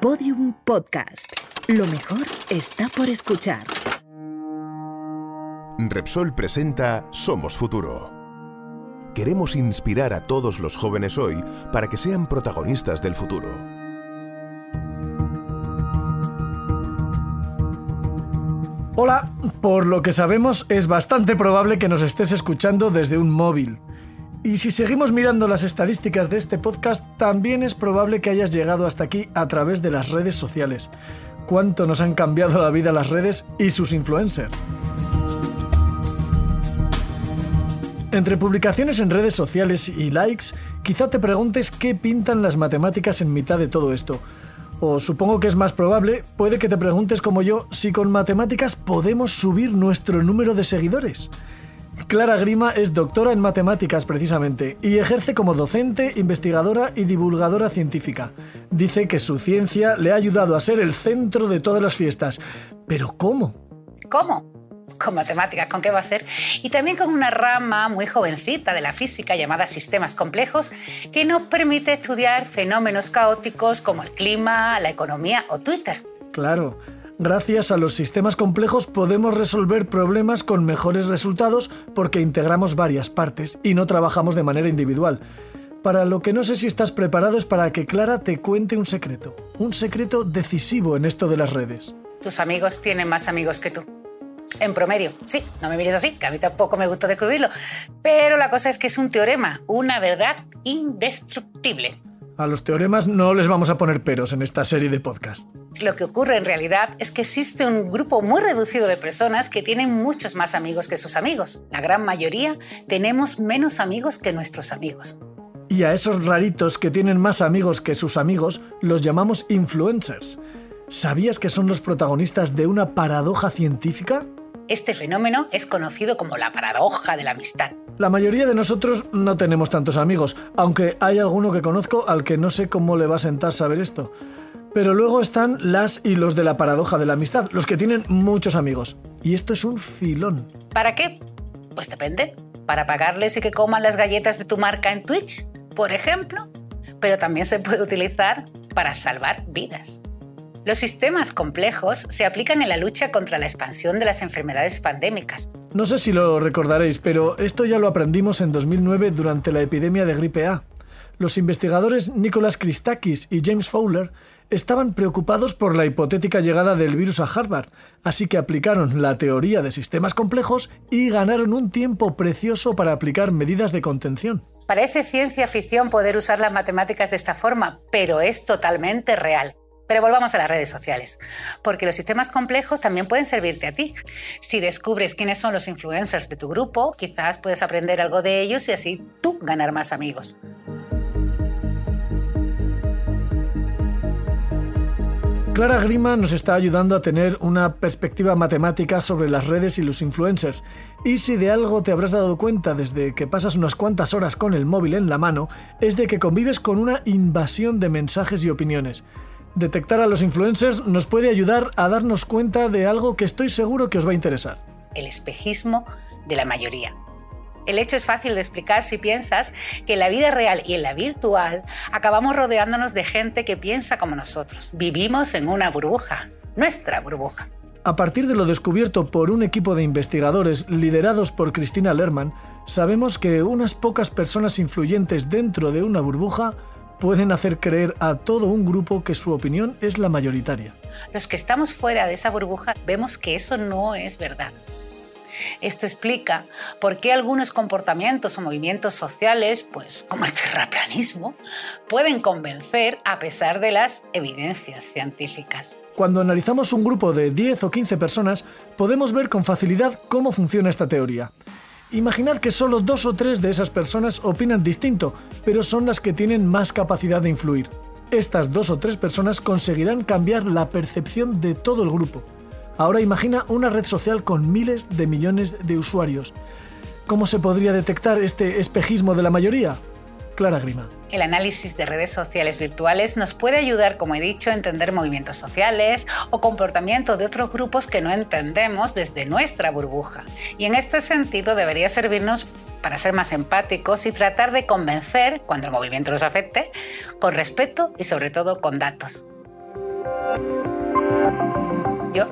Podium Podcast. Lo mejor está por escuchar. Repsol presenta Somos Futuro. Queremos inspirar a todos los jóvenes hoy para que sean protagonistas del futuro. Hola, por lo que sabemos es bastante probable que nos estés escuchando desde un móvil. Y si seguimos mirando las estadísticas de este podcast, también es probable que hayas llegado hasta aquí a través de las redes sociales. ¿Cuánto nos han cambiado la vida las redes y sus influencers? Entre publicaciones en redes sociales y likes, quizá te preguntes qué pintan las matemáticas en mitad de todo esto. O supongo que es más probable, puede que te preguntes como yo si con matemáticas podemos subir nuestro número de seguidores. Clara Grima es doctora en matemáticas precisamente y ejerce como docente, investigadora y divulgadora científica. Dice que su ciencia le ha ayudado a ser el centro de todas las fiestas. Pero ¿cómo? ¿Cómo? con matemáticas, ¿con qué va a ser? Y también con una rama muy jovencita de la física llamada sistemas complejos que nos permite estudiar fenómenos caóticos como el clima, la economía o Twitter. Claro, Gracias a los sistemas complejos podemos resolver problemas con mejores resultados porque integramos varias partes y no trabajamos de manera individual. Para lo que no sé si estás preparado es para que Clara te cuente un secreto, un secreto decisivo en esto de las redes. Tus amigos tienen más amigos que tú. En promedio, sí, no me mires así, que a mí tampoco me gusta descubrirlo. Pero la cosa es que es un teorema, una verdad indestructible. A los teoremas no les vamos a poner peros en esta serie de podcast. Lo que ocurre en realidad es que existe un grupo muy reducido de personas que tienen muchos más amigos que sus amigos. La gran mayoría tenemos menos amigos que nuestros amigos. Y a esos raritos que tienen más amigos que sus amigos los llamamos influencers. ¿Sabías que son los protagonistas de una paradoja científica? Este fenómeno es conocido como la paradoja de la amistad. La mayoría de nosotros no tenemos tantos amigos, aunque hay alguno que conozco al que no sé cómo le va a sentar saber esto. Pero luego están las y los de la paradoja de la amistad, los que tienen muchos amigos. Y esto es un filón. ¿Para qué? Pues depende. Para pagarles y que coman las galletas de tu marca en Twitch, por ejemplo. Pero también se puede utilizar para salvar vidas. Los sistemas complejos se aplican en la lucha contra la expansión de las enfermedades pandémicas. No sé si lo recordaréis, pero esto ya lo aprendimos en 2009 durante la epidemia de gripe A. Los investigadores Nicholas Christakis y James Fowler estaban preocupados por la hipotética llegada del virus a Harvard, así que aplicaron la teoría de sistemas complejos y ganaron un tiempo precioso para aplicar medidas de contención. Parece ciencia ficción poder usar las matemáticas de esta forma, pero es totalmente real. Pero volvamos a las redes sociales, porque los sistemas complejos también pueden servirte a ti. Si descubres quiénes son los influencers de tu grupo, quizás puedes aprender algo de ellos y así tú ganar más amigos. Clara Grima nos está ayudando a tener una perspectiva matemática sobre las redes y los influencers. Y si de algo te habrás dado cuenta desde que pasas unas cuantas horas con el móvil en la mano, es de que convives con una invasión de mensajes y opiniones. Detectar a los influencers nos puede ayudar a darnos cuenta de algo que estoy seguro que os va a interesar. El espejismo de la mayoría. El hecho es fácil de explicar si piensas que en la vida real y en la virtual acabamos rodeándonos de gente que piensa como nosotros. Vivimos en una burbuja, nuestra burbuja. A partir de lo descubierto por un equipo de investigadores liderados por Cristina Lerman, sabemos que unas pocas personas influyentes dentro de una burbuja pueden hacer creer a todo un grupo que su opinión es la mayoritaria. Los que estamos fuera de esa burbuja vemos que eso no es verdad. Esto explica por qué algunos comportamientos o movimientos sociales, pues como el terraplanismo, pueden convencer a pesar de las evidencias científicas. Cuando analizamos un grupo de 10 o 15 personas, podemos ver con facilidad cómo funciona esta teoría. Imaginad que solo dos o tres de esas personas opinan distinto, pero son las que tienen más capacidad de influir. Estas dos o tres personas conseguirán cambiar la percepción de todo el grupo. Ahora imagina una red social con miles de millones de usuarios. ¿Cómo se podría detectar este espejismo de la mayoría? Clara Grima. El análisis de redes sociales virtuales nos puede ayudar, como he dicho, a entender movimientos sociales o comportamientos de otros grupos que no entendemos desde nuestra burbuja. Y en este sentido debería servirnos para ser más empáticos y tratar de convencer, cuando el movimiento nos afecte, con respeto y sobre todo con datos. Yo,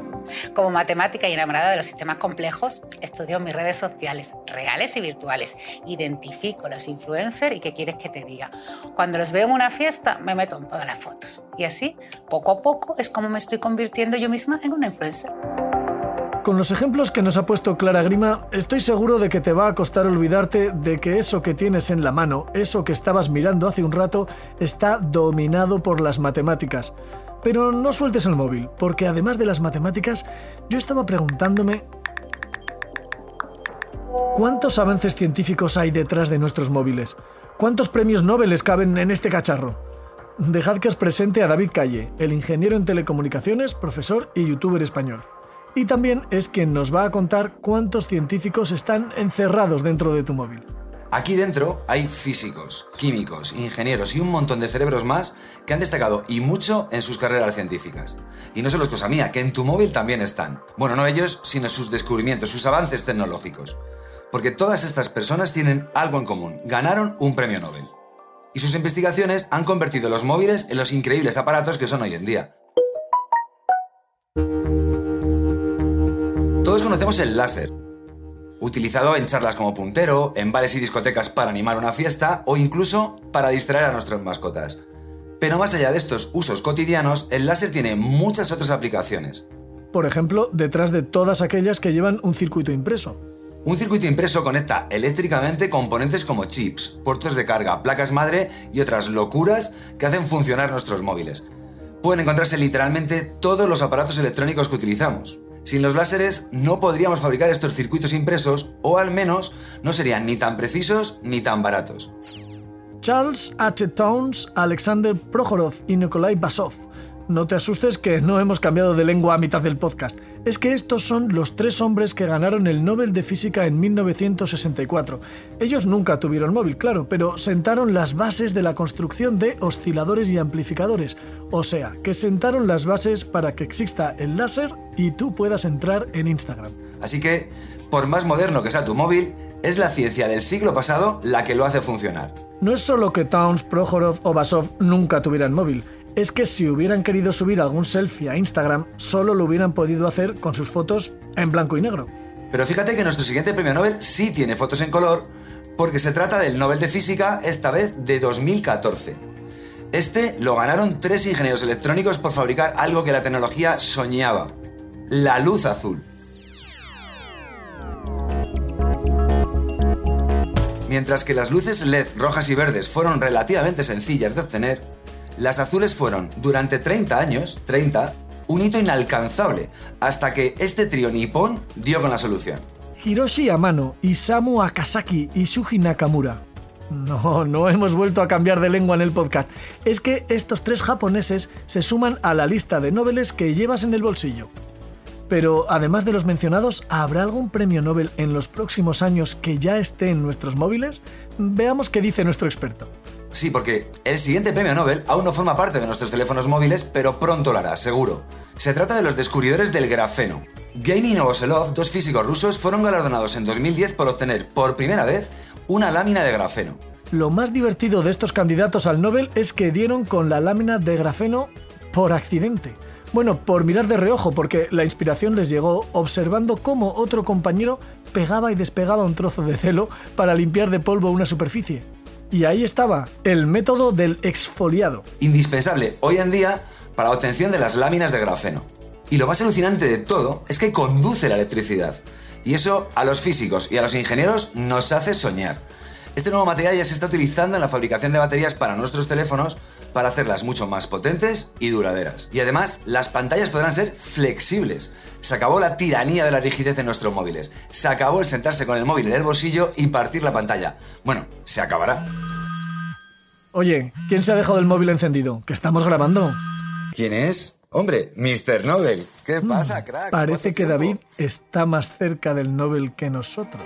como matemática y enamorada de los sistemas complejos, estudio mis redes sociales, reales y virtuales. Identifico los influencers y qué quieres que te diga. Cuando los veo en una fiesta, me meto en todas las fotos. Y así, poco a poco, es como me estoy convirtiendo yo misma en una influencer. Con los ejemplos que nos ha puesto Clara Grima, estoy seguro de que te va a costar olvidarte de que eso que tienes en la mano, eso que estabas mirando hace un rato, está dominado por las matemáticas. Pero no sueltes el móvil, porque además de las matemáticas, yo estaba preguntándome ¿Cuántos avances científicos hay detrás de nuestros móviles? ¿Cuántos premios Nobel caben en este cacharro? Dejad que os presente a David Calle, el ingeniero en telecomunicaciones, profesor y youtuber español y también es quien nos va a contar cuántos científicos están encerrados dentro de tu móvil. Aquí dentro hay físicos, químicos, ingenieros y un montón de cerebros más que han destacado y mucho en sus carreras científicas. Y no solo es cosa mía, que en tu móvil también están. Bueno, no ellos, sino sus descubrimientos, sus avances tecnológicos. Porque todas estas personas tienen algo en común, ganaron un premio Nobel. Y sus investigaciones han convertido los móviles en los increíbles aparatos que son hoy en día. Conocemos el láser, utilizado en charlas como puntero, en bares y discotecas para animar una fiesta o incluso para distraer a nuestras mascotas. Pero más allá de estos usos cotidianos, el láser tiene muchas otras aplicaciones. Por ejemplo, detrás de todas aquellas que llevan un circuito impreso. Un circuito impreso conecta eléctricamente componentes como chips, puertos de carga, placas madre y otras locuras que hacen funcionar nuestros móviles. Pueden encontrarse literalmente todos los aparatos electrónicos que utilizamos, sin los láseres no podríamos fabricar estos circuitos impresos o al menos no serían ni tan precisos ni tan baratos. Charles H. Towns, Alexander Prokhorov y Nikolai Basov no te asustes que no hemos cambiado de lengua a mitad del podcast. Es que estos son los tres hombres que ganaron el Nobel de Física en 1964. Ellos nunca tuvieron móvil, claro, pero sentaron las bases de la construcción de osciladores y amplificadores. O sea, que sentaron las bases para que exista el láser y tú puedas entrar en Instagram. Así que, por más moderno que sea tu móvil, es la ciencia del siglo pasado la que lo hace funcionar. No es solo que Towns, Prohorov o Basov nunca tuvieran móvil, es que si hubieran querido subir algún selfie a Instagram, solo lo hubieran podido hacer con sus fotos en blanco y negro. Pero fíjate que nuestro siguiente premio Nobel sí tiene fotos en color, porque se trata del Nobel de Física, esta vez de 2014. Este lo ganaron tres ingenieros electrónicos por fabricar algo que la tecnología soñaba, la luz azul. Mientras que las luces LED rojas y verdes fueron relativamente sencillas de obtener, las azules fueron, durante 30 años, 30, un hito inalcanzable, hasta que este trío nipón dio con la solución. Hiroshi Amano, Isamu Akasaki y Shuji Nakamura. No, no hemos vuelto a cambiar de lengua en el podcast. Es que estos tres japoneses se suman a la lista de Nobeles que llevas en el bolsillo. Pero además de los mencionados, ¿habrá algún premio Nobel en los próximos años que ya esté en nuestros móviles? Veamos qué dice nuestro experto. Sí, porque el siguiente premio Nobel aún no forma parte de nuestros teléfonos móviles, pero pronto lo hará, seguro. Se trata de los descubridores del grafeno. Gain y Novoselov, dos físicos rusos, fueron galardonados en 2010 por obtener por primera vez una lámina de grafeno. Lo más divertido de estos candidatos al Nobel es que dieron con la lámina de grafeno por accidente. Bueno, por mirar de reojo, porque la inspiración les llegó observando cómo otro compañero pegaba y despegaba un trozo de celo para limpiar de polvo una superficie. Y ahí estaba, el método del exfoliado. Indispensable hoy en día para la obtención de las láminas de grafeno. Y lo más alucinante de todo es que conduce la electricidad. Y eso a los físicos y a los ingenieros nos hace soñar. Este nuevo material ya se está utilizando en la fabricación de baterías para nuestros teléfonos para hacerlas mucho más potentes y duraderas. Y además, las pantallas podrán ser flexibles. Se acabó la tiranía de la rigidez en nuestros móviles. Se acabó el sentarse con el móvil en el bolsillo y partir la pantalla. Bueno, se acabará. Oye, ¿quién se ha dejado el móvil encendido? Que estamos grabando. ¿Quién es? Hombre, Mr. Nobel. ¿Qué mm, pasa, crack? Parece que David está más cerca del Nobel que nosotros.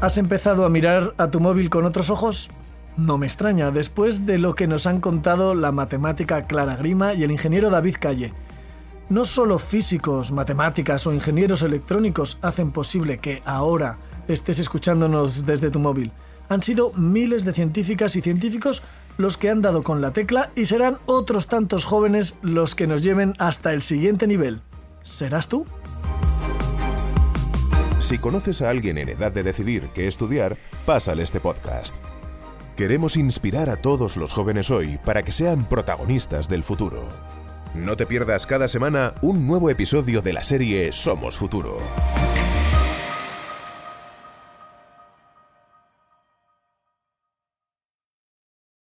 ¿Has empezado a mirar a tu móvil con otros ojos? No me extraña, después de lo que nos han contado la matemática Clara Grima y el ingeniero David Calle. No solo físicos, matemáticas o ingenieros electrónicos hacen posible que ahora estés escuchándonos desde tu móvil. Han sido miles de científicas y científicos los que han dado con la tecla y serán otros tantos jóvenes los que nos lleven hasta el siguiente nivel. ¿Serás tú? Si conoces a alguien en edad de decidir qué estudiar, pásale este podcast. Queremos inspirar a todos los jóvenes hoy para que sean protagonistas del futuro. No te pierdas cada semana un nuevo episodio de la serie Somos Futuro.